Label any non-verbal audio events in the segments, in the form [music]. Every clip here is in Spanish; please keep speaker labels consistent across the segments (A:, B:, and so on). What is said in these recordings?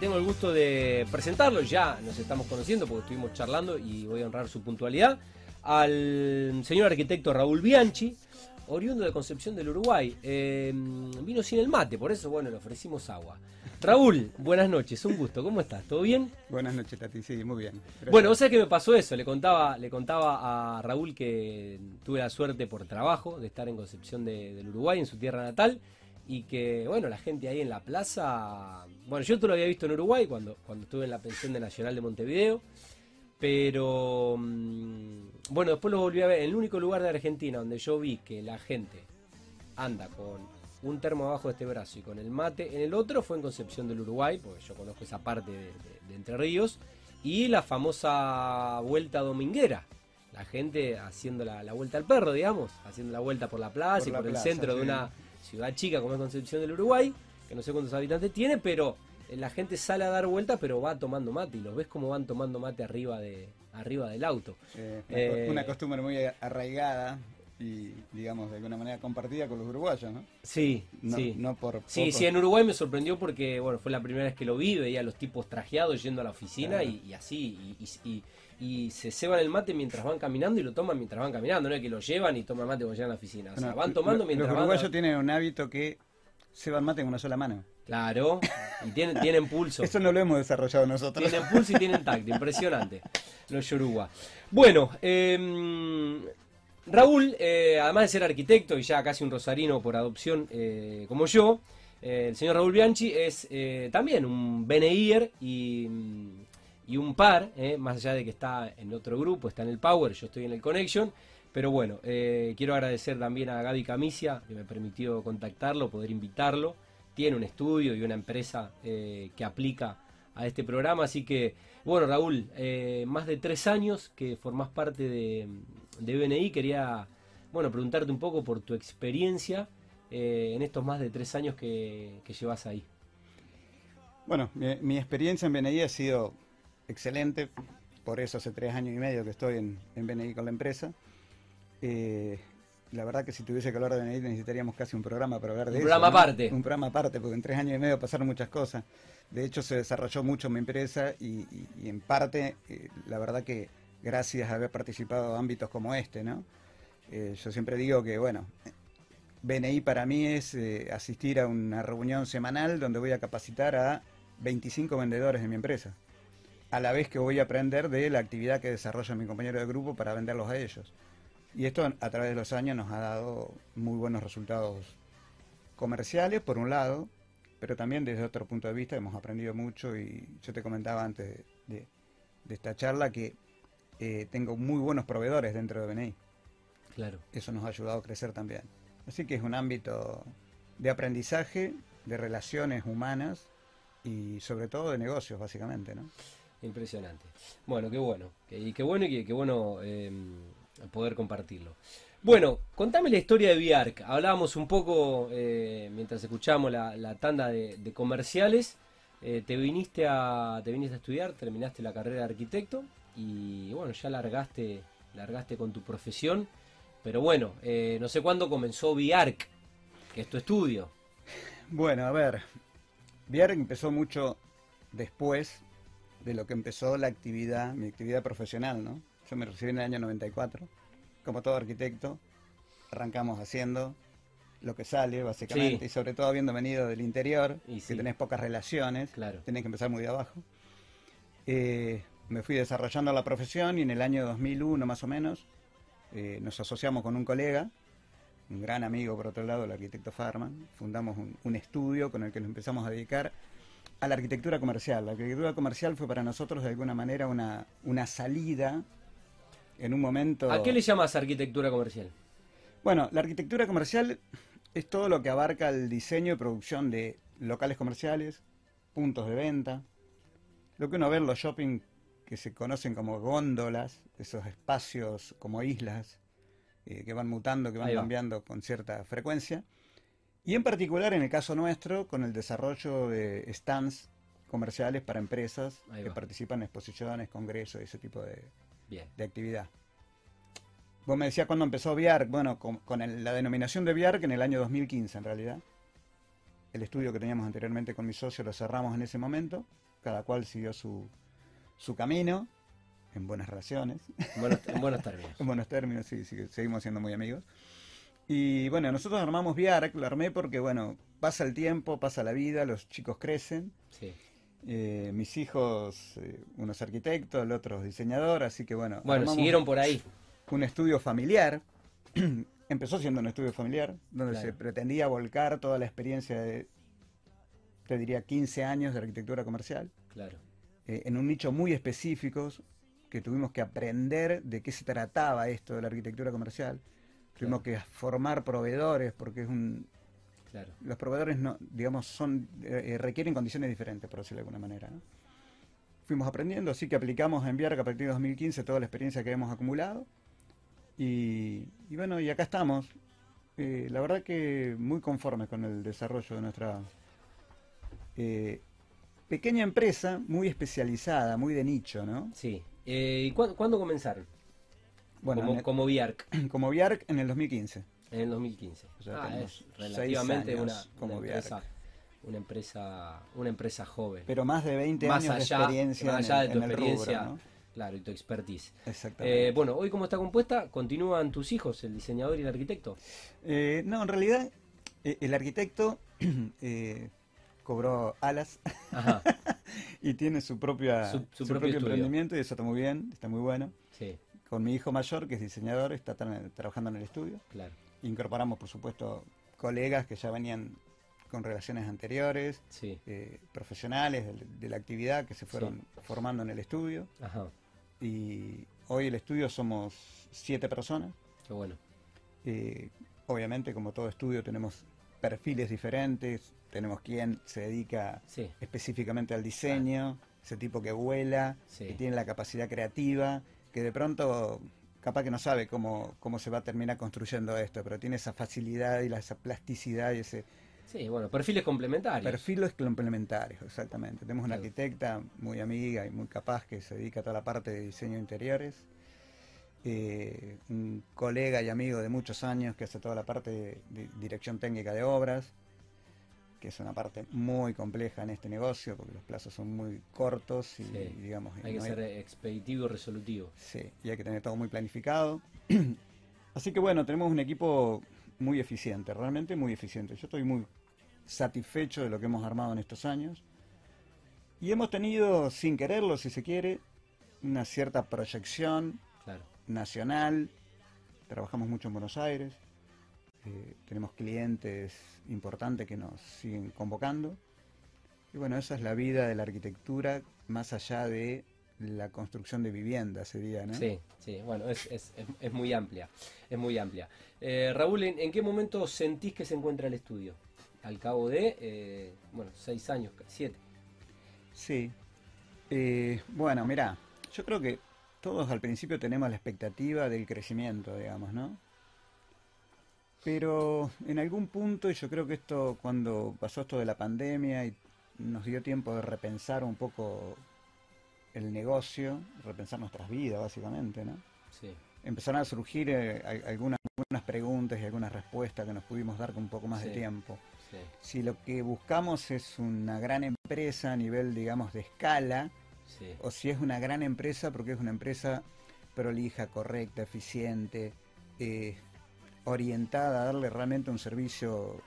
A: tengo el gusto de presentarlo, ya nos estamos conociendo porque estuvimos charlando y voy a honrar su puntualidad, al señor arquitecto Raúl Bianchi, oriundo de Concepción del Uruguay. Eh, vino sin el mate, por eso, bueno, le ofrecimos agua. Raúl, buenas noches, un gusto, ¿cómo estás? ¿Todo bien?
B: Buenas noches, Tati, sí, muy bien.
A: Bueno, vos sabés que me pasó eso, le contaba, le contaba a Raúl que tuve la suerte por trabajo de estar en Concepción del Uruguay, en su tierra natal, y que, bueno, la gente ahí en la plaza, bueno, yo tú lo había visto en Uruguay cuando, cuando estuve en la pensión de Nacional de Montevideo, pero mm, bueno, después lo volví a ver, en el único lugar de Argentina donde yo vi que la gente anda con un termo abajo de este brazo y con el mate en el otro fue en Concepción del Uruguay, porque yo conozco esa parte de, Entre Ríos, y la famosa vuelta dominguera. La gente haciendo la, vuelta al perro, digamos, haciendo la vuelta por la plaza y por el centro de una ciudad chica como es Concepción del Uruguay, que no sé cuántos habitantes tiene, pero la gente sale a dar vueltas, pero va tomando mate y los ves como van tomando mate arriba de arriba del auto.
B: Eh, una costumbre muy arraigada y digamos de alguna manera compartida con los uruguayos, ¿no?
A: Sí, sí.
B: No por
A: sí, sí, en Uruguay me sorprendió porque bueno fue la primera vez que lo vi, veía a los tipos trajeados yendo a la oficina y, así y, y, se ceban el mate mientras van caminando y lo toman mientras van caminando, no es que lo llevan y toman mate cuando llegan a la oficina, o sea, van tomando mientras
B: Los uruguayos tienen un hábito que ceban mate en una sola mano.
A: Claro, y tienen, tienen pulso. [laughs]
B: Eso no lo hemos desarrollado nosotros.
A: Tienen pulso y tienen tacto, impresionante. Los yoruba. Bueno, eh, Raúl, eh, además de ser arquitecto y ya casi un rosarino por adopción eh, como yo, eh, el señor Raúl Bianchi es también un BNIer y, y un par, más allá de que está en otro grupo, está en el Power, yo estoy en el Connection. Pero bueno, quiero agradecer también a Gaby Camicia, que me permitió contactarlo, poder invitarlo. Tiene un estudio y una empresa que aplica a este programa, así que, bueno, Raúl, más de tres años que formás parte de, de BNI, quería bueno, preguntarte un poco por tu experiencia eh, en estos más de tres años que, llevas ahí.
B: Bueno, mi, experiencia en BNI ha sido excelente, por eso hace tres años y medio que estoy en, en BNI con la empresa. Eh, la verdad que si tuviese que hablar de BNI necesitaríamos casi un programa para hablar de
A: un
B: eso.
A: Un programa aparte.
B: Un programa aparte, porque en tres años y medio pasaron muchas cosas. De hecho, se desarrolló mucho mi empresa y, en parte, eh, la verdad que gracias a haber participado en ámbitos como este, ¿no? Eh, yo siempre digo que, bueno, BNI para mí es eh, asistir a una reunión semanal donde voy a capacitar a 25 vendedores de mi empresa, a la vez que voy a aprender de la actividad que desarrolla mi compañero de grupo para venderlos a ellos. Y esto a través de los años nos ha dado muy buenos resultados comerciales, por un lado, pero también desde otro punto de vista hemos aprendido mucho y yo te comentaba antes de esta charla que eh, tengo muy buenos proveedores dentro de BNI.
A: Claro.
B: Eso nos ha ayudado a crecer también. Así que es un ámbito de aprendizaje, de relaciones humanas y sobre todo de negocios, básicamente, ¿no?
A: Impresionante. Bueno, qué bueno. Y qué bueno y qué, bueno em, poder compartirlo. Bueno, contame la historia de Viarc. Hablábamos un poco eh, mientras escuchamos la, tanda de, comerciales. Eh, te viniste a te viniste a estudiar, terminaste la carrera de arquitecto y bueno, ya largaste, largaste con tu profesión, pero bueno, eh, no sé cuándo comenzó VIARC, que es tu estudio.
B: Bueno, a ver, VIARC empezó mucho después de lo que empezó la actividad, mi actividad profesional, ¿no? Yo me recibí en el año 94, como todo arquitecto, arrancamos haciendo lo que sale, básicamente, y sobre todo habiendo venido del interior, y que tenés pocas relaciones,
A: claro.
B: tenés que empezar muy de abajo. Eh, me fui desarrollando la profesión y en el año 2001 más o menos eh, nos asociamos con un colega, un gran amigo por otro lado, el arquitecto Farman, fundamos un, estudio con el que nos empezamos a dedicar a la arquitectura comercial. La arquitectura comercial fue para nosotros de alguna manera una, una salida en un momento...
A: ¿A qué le llamas arquitectura comercial?
B: Bueno, la arquitectura comercial es todo lo que abarca el diseño y producción de locales comerciales, puntos de venta, lo que uno ve en los shopping que se conocen como góndolas, esos espacios como islas eh, que van mutando, que van cambiando con cierta frecuencia. Y en particular en el caso nuestro, con el desarrollo de stands comerciales para empresas que participan en exposiciones, congresos, ese tipo de, de actividad. Vos me decías cuándo empezó VIARC. Bueno, con, la denominación de VIARC en el año 2015 en realidad. El estudio que teníamos anteriormente con mi socio lo cerramos en ese momento cada cual siguió su, su camino, en buenas relaciones.
A: En buenos, en buenos términos. [laughs]
B: en buenos términos, sí, sí, seguimos siendo muy amigos. Y bueno, nosotros armamos Viarc, lo armé porque, bueno, pasa el tiempo, pasa la vida, los chicos crecen.
A: Sí.
B: Eh, mis hijos, eh, uno es arquitecto, el otro es diseñador, así que bueno.
A: Bueno, siguieron por ahí.
B: Un estudio familiar. [clears throat] Empezó siendo un estudio familiar, donde
A: Claro.
B: se pretendía volcar toda la experiencia de, te diría, 15 años de arquitectura comercial,
A: Claro.
B: eh, en un nicho muy específico, que tuvimos que aprender de qué se trataba esto de la arquitectura comercial. Tuvimos que formar proveedores, porque es un,
A: Claro.
B: los proveedores no, digamos, son eh, eh, requieren condiciones diferentes, por decirlo de alguna manera. ¿no? Fuimos aprendiendo, así que aplicamos a enviar a partir de 2015 toda la experiencia que hemos acumulado. Y, y bueno, y acá estamos. Eh, la verdad que muy conformes con el desarrollo de nuestra eh, pequeña empresa, muy especializada, muy de nicho, ¿no?
A: Sí. ¿Y cuándo, cuándo comenzaron?
B: Bueno,
A: como,
B: el-
A: como Viarc, [clears throat]
B: como Viarc en el 2015.
A: en el 2015.
B: O sea,
A: ah, es relativamente una,
B: como
A: empresa, una empresa, una empresa joven.
B: Pero más de 20
A: Más
B: años
A: allá-
B: de experiencia
A: más allá
B: en,
A: de tu
B: rubro,
A: experiencia.
B: ¿no?
A: Claro, y tu expertise.
B: Exactamente.
A: Eh, bueno, hoy cómo está compuesta, continúan tus hijos, el diseñador y el arquitecto.
B: Eh, no, en realidad eh, el arquitecto [clears throat] cobró alas
A: Ajá, [laughs]
B: y tiene su propia
A: Su-
B: su,
A: su
B: propio,
A: propio
B: emprendimiento y eso está muy bien, está muy bueno.
A: sí,
B: Con mi hijo mayor, que es diseñador, está tra- trabajando en el estudio.
A: claro.
B: Incorporamos, por supuesto, colegas que ya venían con relaciones anteriores,
A: Sí,
B: eh, profesionales de, de la actividad que se fueron formando en el estudio.
A: ajá,
B: Y hoy el estudio somos siete personas.
A: qué bueno.
B: Eh, obviamente, como todo estudio, tenemos perfiles diferentes. Tenemos quien se dedica
A: Sí,
B: específicamente al diseño, ese tipo que vuela,
A: Sí.
B: que tiene la capacidad creativa, que de pronto capaz que no sabe cómo, cómo se va a terminar construyendo esto, pero tiene esa facilidad y la, esa plasticidad y ese
A: sí, bueno, perfiles complementarios.
B: perfiles complementarios, exactamente. Tenemos una arquitecta muy amiga y muy capaz que se dedica a toda la parte de diseño de interiores. Eh, un colega y amigo de muchos años que hace toda la parte de, de dirección técnica de obras, que es una parte muy compleja en este negocio porque los plazos son muy cortos y,
A: Sí.
B: y digamos
A: Hay que
B: hay-
A: ser expeditivo y resolutivo.
B: Sí, y hay que tener todo muy planificado. [clears throat] Así que bueno, tenemos un equipo muy eficiente, realmente muy eficiente. Yo estoy muy satisfecho de lo que hemos armado en estos años. Y hemos tenido, sin quererlo, si se quiere, una cierta proyección
A: Claro.
B: nacional. Trabajamos mucho en Buenos Aires. Eh, tenemos clientes importantes que nos siguen convocando. Y bueno, esa es la vida de la arquitectura, más allá de la construcción de viviendas, sería, ¿no?
A: Sí, sí, bueno, es, es, es, es muy amplia, es muy amplia. Eh, Raúl, ¿en, en qué momento sentís que se encuentra el estudio? Al cabo de, eh, bueno, seis años, siete.
B: Sí. Eh, bueno, mirá, yo creo que todos al principio tenemos la expectativa del crecimiento, digamos, ¿no? Pero en algún punto, y yo creo que esto, cuando pasó esto de la pandemia y nos dio tiempo de repensar un poco el negocio, repensar nuestras vidas, básicamente, ¿no?
A: Sí,
B: Empezaron a surgir eh, al- algunas, algunas preguntas y algunas respuestas que nos pudimos dar con un poco más de tiempo.
A: sí,
B: si lo que buscamos es una gran empresa a nivel, digamos, de escala,
A: sí,
B: o si es una gran empresa porque es una empresa prolija, correcta, eficiente, eh, orientada a darle realmente un servicio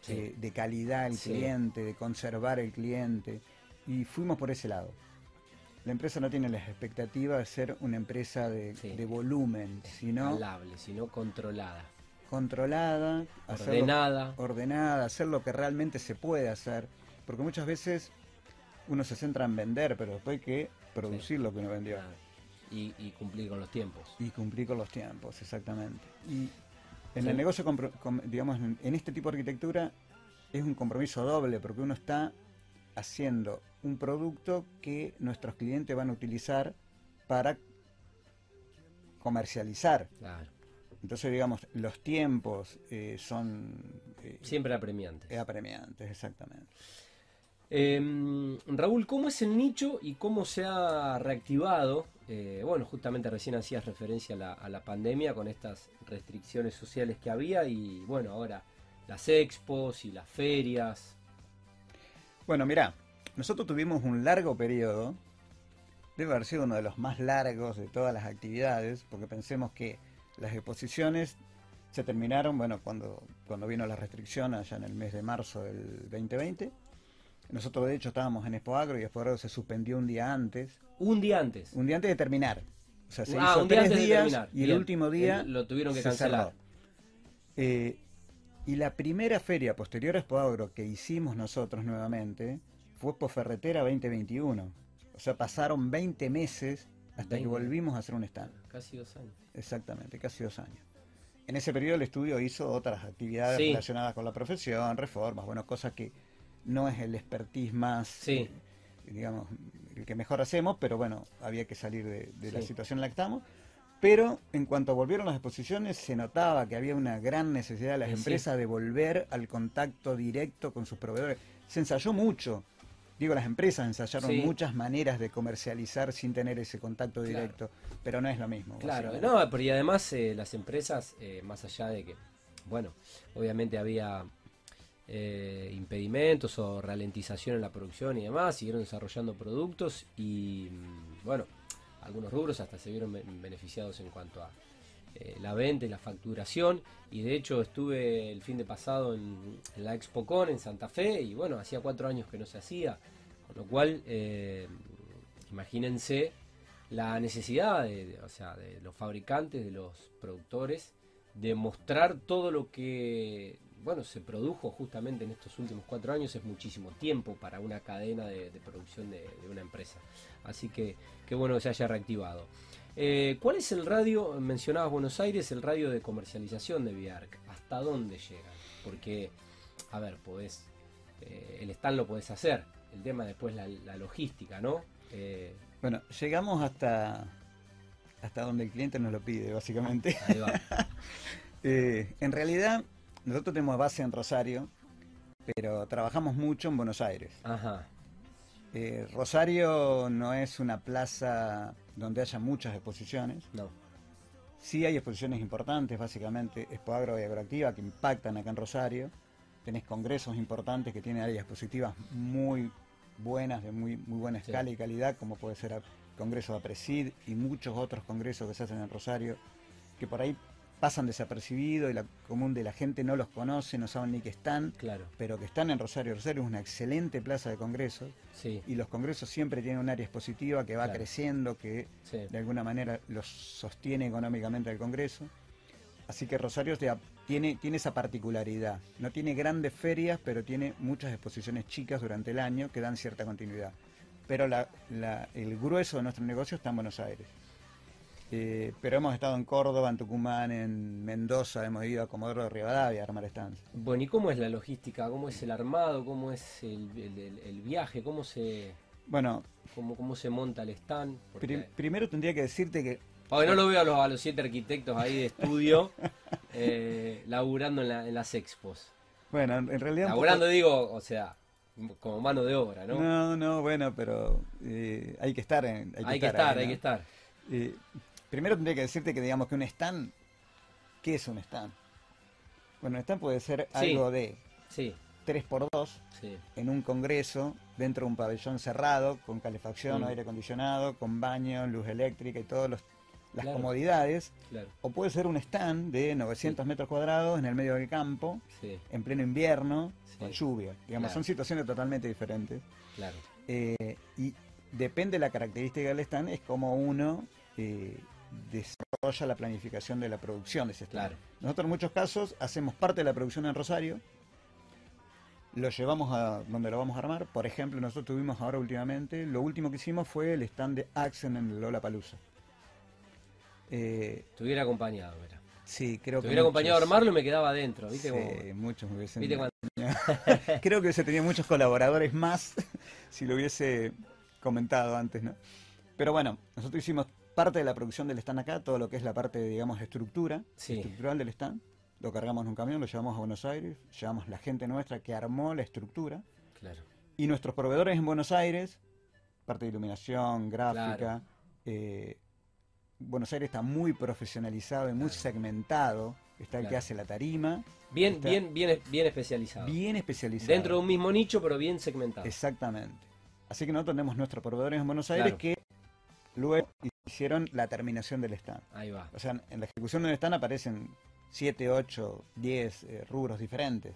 A: Sí.
B: eh, de calidad al
A: Sí.
B: cliente, de conservar el cliente, y fuimos por ese lado. La empresa no tiene la expectativa de ser una empresa de,
A: Sí.
B: de volumen, sino
A: controlada,
B: controlada, hacerlo-
A: ordenada.
B: ordenada, hacer lo que realmente se puede hacer. Porque muchas veces uno se centra en vender, pero después hay que producir lo que uno vendió.
A: Y, y cumplir con los tiempos.
B: Y cumplir con los tiempos, exactamente. Y en
A: Sí.
B: el negocio, digamos, en, este tipo de arquitectura, es un compromiso doble, porque uno está haciendo un producto que nuestros clientes van a utilizar para comercializar.
A: Claro.
B: Entonces, digamos, los tiempos eh, son eh,
A: Siempre apremiantes.
B: eh, apremiantes, exactamente.
A: Eh, Raúl, ¿cómo es el nicho y cómo se ha reactivado? Eh, bueno, justamente recién hacías referencia a la, a la pandemia con estas restricciones sociales que había y bueno, ahora las expos y las ferias.
B: Bueno, mirá, nosotros tuvimos un largo periodo, debe haber sido uno de los más largos de todas las actividades, porque pensemos que las exposiciones se terminaron, bueno, cuando, cuando vino la restricción allá en el mes de marzo del 2020. Nosotros de hecho estábamos en Expo Agro y Expo Agro se suspendió un día antes.
A: Un día antes.
B: Un día antes de terminar.
A: O sea, se ah, hizo tres días
B: y el último día
A: lo tuvieron que cancelar.
B: Eh, y la primera feria posterior a Expo Agro que hicimos nosotros nuevamente fue Expo Ferretera 2021. O sea, pasaron 20 meses hasta que volvimos a hacer un stand.
A: Casi dos años.
B: Exactamente, casi dos años. En ese periodo el estudio hizo otras actividades relacionadas con la profesión, reformas, bueno, cosas que no es el expertise más, eh, digamos, el que mejor hacemos, pero bueno, había que salir de, la situación en la que estamos. Pero en cuanto volvieron las exposiciones, se notaba que había una gran necesidad de las empresas de volver al contacto directo con sus proveedores. Se ensayó mucho. Digo, las empresas ensayaron muchas maneras de comercializar sin tener ese contacto directo, pero no es lo mismo.
A: Claro, no, pero y además eh, las empresas, eh, más allá de que, bueno, obviamente había eh, impedimentos o ralentización en la producción y demás, siguieron desarrollando productos y mm, bueno, algunos rubros hasta se vieron beneficiados en cuanto a eh, la venta y la facturación. Y de hecho estuve el fin de pasado en, la ExpoCon en Santa Fe y bueno, hacía cuatro años que no se hacía, con lo cual eh, imagínense la necesidad de, o sea, de los fabricantes, de los productores, de mostrar todo lo que bueno, se produjo justamente en estos últimos cuatro años, es muchísimo tiempo para una cadena de, producción de, una empresa. Así que qué bueno que se haya reactivado. Eh, ¿Cuál es el radio, mencionabas Buenos Aires, el radio de comercialización de Viarc? ¿Hasta dónde llegan? Porque, a ver, podés, eh, el stand lo podés hacer, el tema después la, la logística, ¿no?
B: Eh, bueno, llegamos hasta, hasta donde el cliente nos lo pide, básicamente. Ahí va. [laughs] en realidad, nosotros tenemos base en Rosario, pero trabajamos mucho en Buenos Aires. Ajá. Eh, Rosario no es una plaza donde haya muchas exposiciones. No. Sí hay exposiciones importantes, básicamente Expo Agro y Agroactiva, que impactan acá en Rosario. Tenés congresos importantes que tienen áreas expositivas muy buenas, de muy, muy buena escala y calidad, como puede ser el Congreso de Apresid y muchos otros congresos que se hacen en Rosario, que por ahí pasan desapercibidos y la común de la gente no los conoce, no saben ni que están, claro. pero que están en Rosario. Rosario es una excelente plaza de congresos y los congresos siempre tienen un área expositiva que va creciendo, que de alguna manera los sostiene económicamente al Congreso. Así que Rosario tiene, tiene esa particularidad. No tiene grandes ferias, pero tiene muchas exposiciones chicas durante el año que dan cierta continuidad. Pero el grueso de nuestro negocio está en Buenos Aires. Eh, pero hemos estado en Córdoba, en Tucumán, en Mendoza, hemos ido a Comodoro de Rivadavia a armar stands.
A: Bueno, ¿y cómo es la logística? ¿Cómo es el armado? ¿Cómo es el, viaje? ¿Cómo se, bueno, cómo, cómo se monta el stand?
B: primero tendría que decirte que...
A: Porque no lo veo a los, a los siete arquitectos ahí de estudio [laughs] eh, laburando en, las expos.
B: Bueno, en realidad...
A: Laburando digo, o sea, como mano de obra, ¿no?
B: No, no, bueno, pero eh, hay que estar en...
A: Hay que, estar, hay que estar.
B: Primero tendría que decirte que digamos que un stand, ¿qué es un stand? Bueno, un stand puede ser algo de sí. 3x2 en un congreso, dentro de un pabellón cerrado, con calefacción, mm. aire acondicionado, con baño, luz eléctrica y todas las comodidades. O puede ser un stand de 900 metros cuadrados en el medio del campo, en pleno invierno, con lluvia. Digamos, son situaciones totalmente diferentes. Claro. Eh, y depende de la característica del stand, es como uno eh, desarrolla la planificación de la producción de ese stand. Nosotros en muchos casos hacemos parte de la producción en Rosario, lo llevamos a donde lo vamos a armar. Por ejemplo, nosotros tuvimos ahora últimamente, lo último que hicimos fue el stand de Axen en Lola Palusa.
A: Eh, Tuviera acompañado, mira.
B: Sí, creo
A: que. hubiera acompañado a armarlo y me quedaba adentro, ¿viste?
B: Sí, muchos me hubiesen. [laughs] [laughs] creo que hubiese tenido muchos colaboradores más [laughs] si lo hubiese comentado antes, ¿no? Pero bueno, nosotros hicimos parte de la producción del stand acá, todo lo que es la parte, digamos, estructura, estructural del stand. Lo cargamos en un camión, lo llevamos a Buenos Aires, llevamos la gente nuestra que armó la estructura. Claro. Y nuestros proveedores en Buenos Aires, parte de iluminación, gráfica. Eh, Buenos Aires está muy profesionalizado y muy segmentado. Está el que hace la tarima.
A: Bien, bien, bien, bien especializado.
B: Bien especializado.
A: Dentro de un mismo nicho, pero bien segmentado.
B: Exactamente. Así que nosotros tenemos nuestros proveedores en Buenos Aires que luego hicieron la terminación del stand.
A: Ahí va.
B: O sea, en la ejecución del stand aparecen 7, 8, 10 eh, rubros diferentes.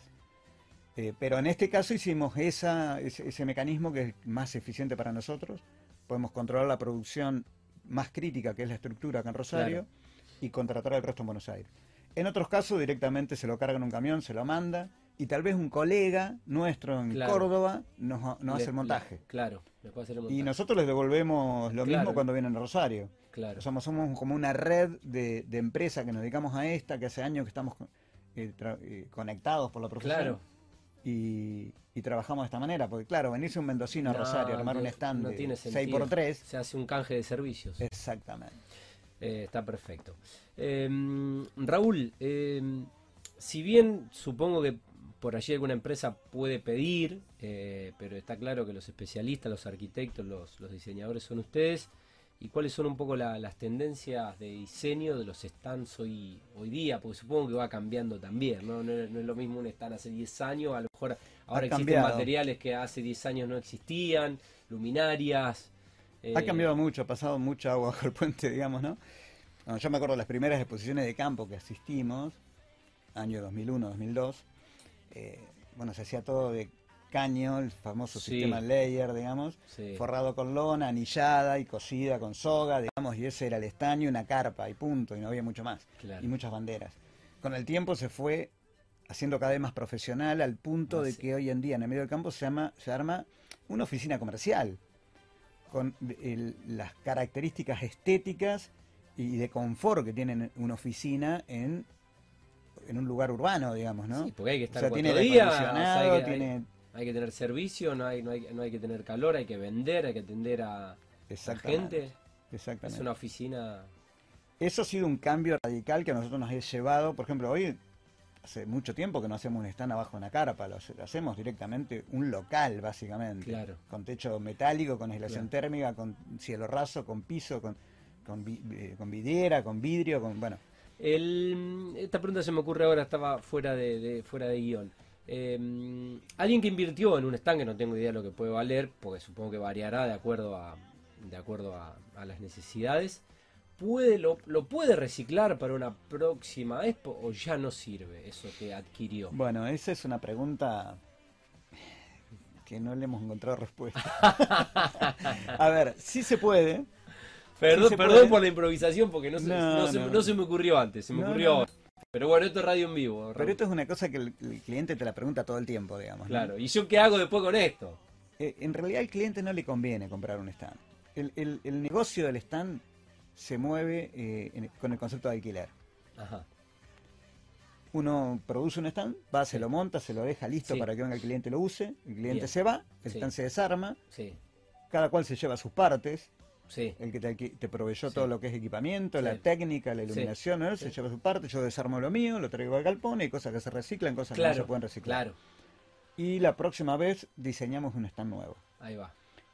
B: Eh, pero en este caso hicimos esa, ese, ese mecanismo que es más eficiente para nosotros. Podemos controlar la producción más crítica, que es la estructura acá en Rosario,
A: Claro.
B: y contratar el resto en Buenos Aires. En otros casos directamente se lo carga en un camión, se lo manda, y tal vez un colega nuestro en
A: Claro.
B: Córdoba nos, nos
A: Le-
B: hace el montaje.
A: le- claro, le puede hacer el montaje.
B: Y nosotros les devolvemos lo
A: Claro.
B: mismo cuando vienen a Rosario.
A: Claro.
B: Somos, somos como una red de, de empresas que nos dedicamos a esta, que hace años que estamos eh, eh, conectados por la profesión.
A: Claro.
B: Y, y trabajamos de esta manera, porque claro, venirse un mendocino a Rosario, armar un stand
A: no
B: de
A: tiene
B: 6x3,
A: Se hace un canje de servicios.
B: exactamente.
A: Eh, está perfecto. Eh, Raúl, eh, si bien supongo que por allí alguna empresa puede pedir, eh, pero está claro que los especialistas, los arquitectos, los, los diseñadores son ustedes. ¿Y cuáles son un poco la- las tendencias de diseño de los stands hoy, hoy día? Porque supongo que va cambiando también, ¿no? No, es- no es lo mismo un stand hace 10 años, a lo mejor ahora existen
B: cambiado.
A: materiales que hace 10 años no existían, luminarias.
B: Ha
A: eh,
B: cambiado mucho, ha pasado mucha agua bajo el puente, digamos, ¿no? Bueno, yo me acuerdo de las primeras exposiciones de campo que asistimos, año 2001, 2002. Eh, bueno, se hacía todo de caño, el famoso
A: Sí.
B: sistema layer, digamos,
A: sí.
B: forrado con lona, anillada y cosida con soga, digamos, y ese era el estaño, una carpa y punto, y no había mucho más.
A: Claro.
B: Y muchas banderas. Con el tiempo se fue haciendo cada vez más profesional al punto
A: Más-
B: de que hoy en día en el medio del campo se, arma una oficina comercial con el- las características estéticas y de confort que tiene una oficina en, en un lugar urbano, digamos, ¿no?
A: Sí, porque hay que
B: o
A: estar
B: sea,
A: cuatro
B: tiene
A: hay, que, hay-
B: tiene...
A: hay que tener servicio, no hay, no, hay, no hay que tener calor, hay que vender, hay que atender a, a
B: Exactamente.
A: gente.
B: Exactamente.
A: Es una oficina.
B: Eso ha sido un cambio radical que a nosotros nos ha llevado, por ejemplo, hoy hace mucho tiempo que no hacemos un stand abajo de una carpa, lo, hace- lo hacemos directamente un local, básicamente.
A: Claro.
B: Con techo metálico, con aislación
A: Claro.
B: térmica, con cielo raso, con piso, con, con, vi- eh, con vidriera, con vidrio, con bueno.
A: El, esta pregunta se me ocurre ahora, estaba fuera de, de- fuera de guion. Eh, alguien que invirtió en un stand, que no tengo idea de lo que puede valer, porque supongo que variará de acuerdo a, de acuerdo a, a las necesidades, puede lo, lo puede reciclar para una próxima expo o ya no sirve eso que adquirió?
B: Bueno, esa es una pregunta que no le hemos encontrado respuesta. [laughs] a ver, sí se puede.
A: Perdón,
B: Sí
A: perdón por la improvisación porque no se,
B: No,
A: no se-
B: no.
A: no se me ocurrió antes, se me ocurrió ahora. Pero bueno, esto es radio en vivo.
B: Pero esto es una cosa que el, el cliente te la pregunta todo el tiempo, digamos.
A: Claro, ¿y yo qué hago después con esto?
B: Eh, en realidad al cliente no le conviene comprar un stand. El, el- el negocio del stand se mueve eh, en- con el concepto de alquiler.
A: Ajá,
B: Uno produce un stand, va, se lo monta, se lo deja listo
A: Sí.
B: para que venga el cliente y lo use, el cliente
A: Bien.
B: se va, el
A: Sí.
B: stand se desarma,
A: sí,
B: cada cual se lleva sus partes,
A: sí.
B: el que te, proveyó
A: Sí.
B: todo lo que es equipamiento,
A: Sí.
B: la técnica, la iluminación, ¿no? se lleva su parte, yo desarmo lo mío, lo traigo al galpón, hay cosas que se reciclan, cosas que no se pueden reciclar.
A: claro,
B: Y la próxima vez diseñamos un stand nuevo.
A: ahí va,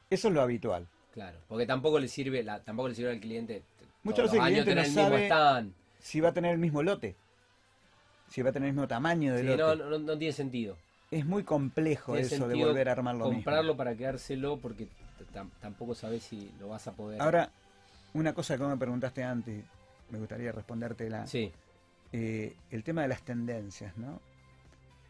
B: Eso es lo habitual.
A: claro. Porque tampoco le sirve, la, tampoco le sirve al cliente todos
B: veces el cliente no sabe-
A: stand.
B: Si va a tener el mismo lote, si va a tener el mismo tamaño de
A: Sí,
B: lote.
A: no, no, no tiene sentido.
B: Es muy complejo
A: Tiene
B: eso de volver a armar lo
A: comprarlo
B: mismo.
A: para quedárselo porque tampoco sabes si lo vas a poder.
B: Ahora, una cosa que me preguntaste antes, me gustaría respondértela.
A: Sí,
B: Eh, el tema de las tendencias, ¿no?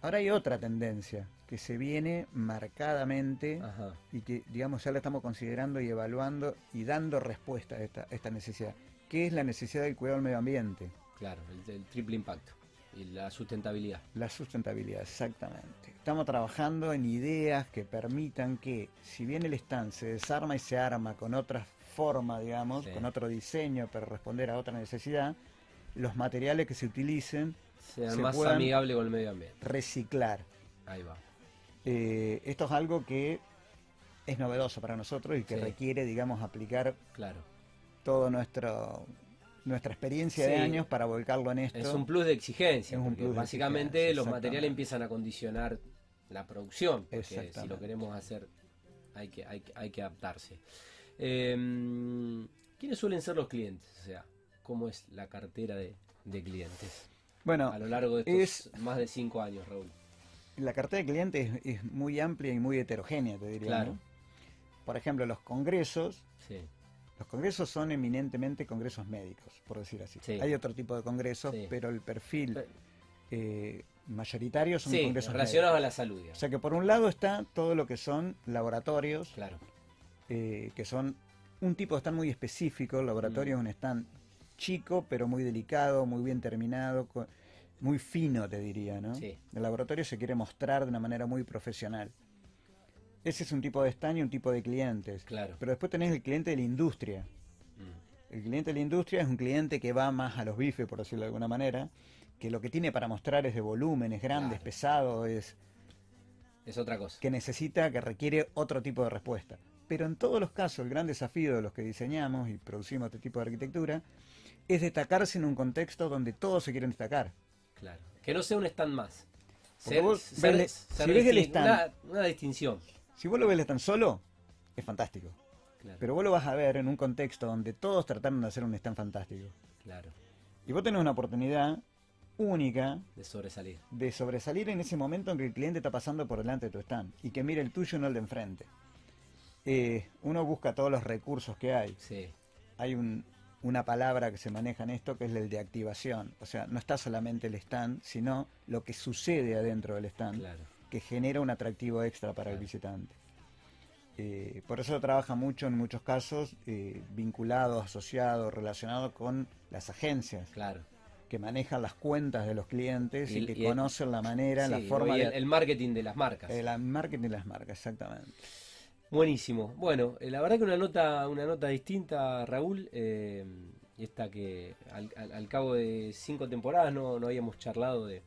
B: Ahora hay otra tendencia que se viene marcadamente
A: ajá,
B: y que, digamos, ya la estamos considerando y evaluando y dando respuesta a esta, a esta necesidad, que es la necesidad del cuidado del medio ambiente,
A: claro, el, el triple impacto y la sustentabilidad.
B: la sustentabilidad, exactamente. Estamos trabajando en ideas que permitan que, si bien el stand se desarma y se arma con otra forma, digamos,
A: Sí.
B: con otro diseño para responder a otra necesidad, los materiales que se utilicen,
A: Sea
B: Se
A: más amigable con el medio ambiente.
B: reciclar.
A: Ahí va.
B: Eh, esto es algo que es novedoso para nosotros y que
A: Sí.
B: requiere, digamos, aplicar
A: Claro.
B: toda nuestra experiencia de años para volcarlo en esto.
A: Es un plus de exigencia,
B: Es un plus
A: básicamente
B: exigencia,
A: los materiales empiezan a condicionar la producción, porque si lo queremos hacer hay que, hay, hay que adaptarse. Eh, ¿Quiénes suelen ser los clientes? O sea, ¿cómo es la cartera de, de clientes
B: Bueno,
A: a lo largo de estos más de cinco años, Raúl?
B: la cartera de clientes es, es muy amplia y muy heterogénea, te diría.
A: Claro.
B: ¿no? por ejemplo, los congresos,
A: Sí.
B: Los congresos son eminentemente congresos médicos, por decir así.
A: Sí.
B: Hay otro tipo de congresos,
A: Sí.
B: pero el perfil
A: Pe-
B: eh, mayoritario son
A: Sí,
B: congresos
A: relacionados
B: médicos.
A: a la salud.
B: O sea que por un lado está todo lo que son laboratorios,
A: Claro.
B: eh, que son un tipo de stand muy específico. El laboratorio
A: Mm.
B: es un stand chico, pero muy delicado, muy bien terminado, muy fino, te diría, ¿no?
A: Sí.
B: El laboratorio se quiere mostrar de una manera muy profesional. Ese es un tipo de stand y un tipo de clientes.
A: Claro.
B: Pero después tenés el cliente de la industria.
A: Mm.
B: El cliente de la industria es un cliente que va más a los bifes, por decirlo de alguna manera, que lo que tiene para mostrar es de volúmenes grandes,
A: Claro.
B: pesado, es
A: Es otra cosa.
B: que necesita, que requiere otro tipo de respuesta. Pero en todos los casos, el gran desafío de los que diseñamos y producimos este tipo de arquitectura es destacarse en un contexto donde todos se quieren destacar.
A: Claro. Que no sea un stand más.
B: Porque vos ves- si ves el
A: distin-
B: stand-
A: Una, una distinción.
B: Si vos lo ves tan solo, es fantástico.
A: Claro.
B: Pero vos lo vas a ver en un contexto donde todos trataron de hacer un stand fantástico.
A: claro.
B: Y vos tenés una oportunidad única
A: De sobresalir.
B: de sobresalir en ese momento en que el cliente está pasando por delante de tu stand y que mire el tuyo y no el de enfrente. Eh, uno busca todos los recursos que hay.
A: Sí.
B: Hay un- una palabra que se maneja en esto que es el de activación. O sea, no está solamente el stand, sino lo que sucede adentro del stand
A: Claro.
B: Que genera un atractivo extra para el visitante. Eh, por eso trabaja mucho en muchos casos eh, vinculado, asociado, relacionado con las agencias
A: Claro.
B: que manejan las cuentas de los clientes
A: Y
B: que
A: y el-
B: conocen la manera, la forma
A: y el,
B: de
A: el marketing de las marcas.
B: el marketing de las marcas, exactamente.
A: Buenísimo. Bueno, eh, la verdad que una nota, una nota distinta, Raúl. eh, esta que al, al- al cabo de cinco temporadas no, no habíamos charlado de,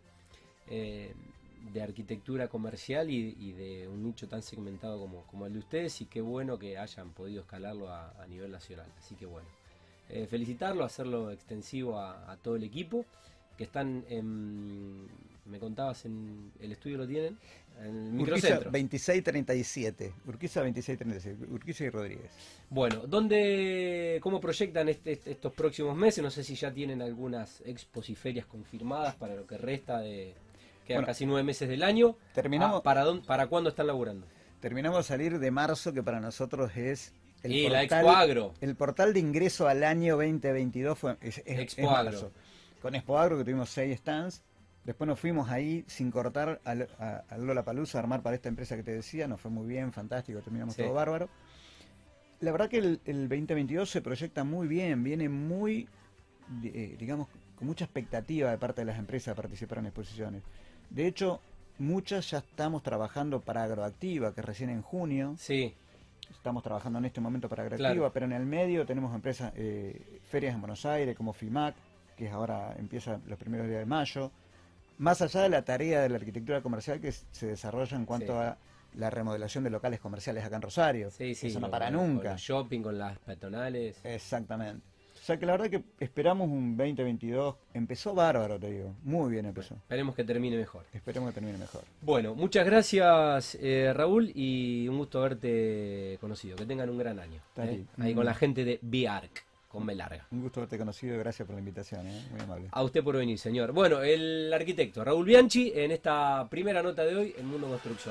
A: eh, de arquitectura comercial y, y de un nicho tan segmentado como, como el de ustedes. Y qué bueno que hayan podido escalarlo a, a nivel nacional. Así que bueno, eh, felicitarlo, hacerlo extensivo a, a todo el equipo. Que están en. Me contabas en. El estudio lo tienen. En el
B: Urquiza
A: microcentro.
B: 2637, Urquiza 2637, Urquiza y Rodríguez.
A: Bueno, ¿dónde, cómo proyectan este- este- estos próximos meses? No sé si ya tienen algunas expos y ferias confirmadas para lo que resta de... Quedan
B: Bueno,
A: casi nueve meses del año.
B: terminamos-
A: Ah, ¿para, dónde, ¿Para cuándo están laburando?
B: Terminamos de salir de marzo, que para nosotros es el
A: y la
B: portal,
A: Expo Agro.
B: el portal de ingreso al año 2022 fue es, es-
A: Expo
B: es
A: Agro.
B: marzo. Con Expo Agro que tuvimos seis stands. Después nos fuimos ahí sin cortar a, a Lollapalooza a armar para esta empresa que te decía. Nos fue muy bien, fantástico, terminamos
A: Sí.
B: todo bárbaro. La verdad que el, el 2022 se proyecta muy bien, viene muy, eh, digamos, con mucha expectativa de parte de las empresas a participar en exposiciones. De hecho, muchas ya estamos trabajando para Agroactiva, que recién en junio.
A: Sí,
B: Estamos trabajando en este momento para Agroactiva,
A: Claro.
B: pero en el medio tenemos empresas, eh, ferias en Buenos Aires como FIMAC, que ahora empieza los primeros días de mayo. Más allá de la tarea de la arquitectura comercial que se desarrolla en cuanto
A: Sí.
B: a la remodelación de locales comerciales acá en Rosario.
A: sí, sí.
B: Eso no
A: con-
B: para
A: con
B: nunca.
A: los shopping, con las peatonales.
B: Exactamente. O sea que la verdad que esperamos un 2022. Empezó bárbaro, te digo. Muy bien empezó.
A: Esperemos que termine mejor.
B: Esperemos que termine mejor.
A: Bueno, muchas gracias eh, Raúl y un gusto haberte conocido. Que tengan un gran año. ¿eh? Ahí con la gente de Biarc, con B larga.
B: Un gusto haberte conocido. Gracias por la invitación. ¿eh? Muy amable.
A: A usted por venir, señor. Bueno, el arquitecto Raúl Bianchi en esta primera nota de hoy en Mundo Construcción.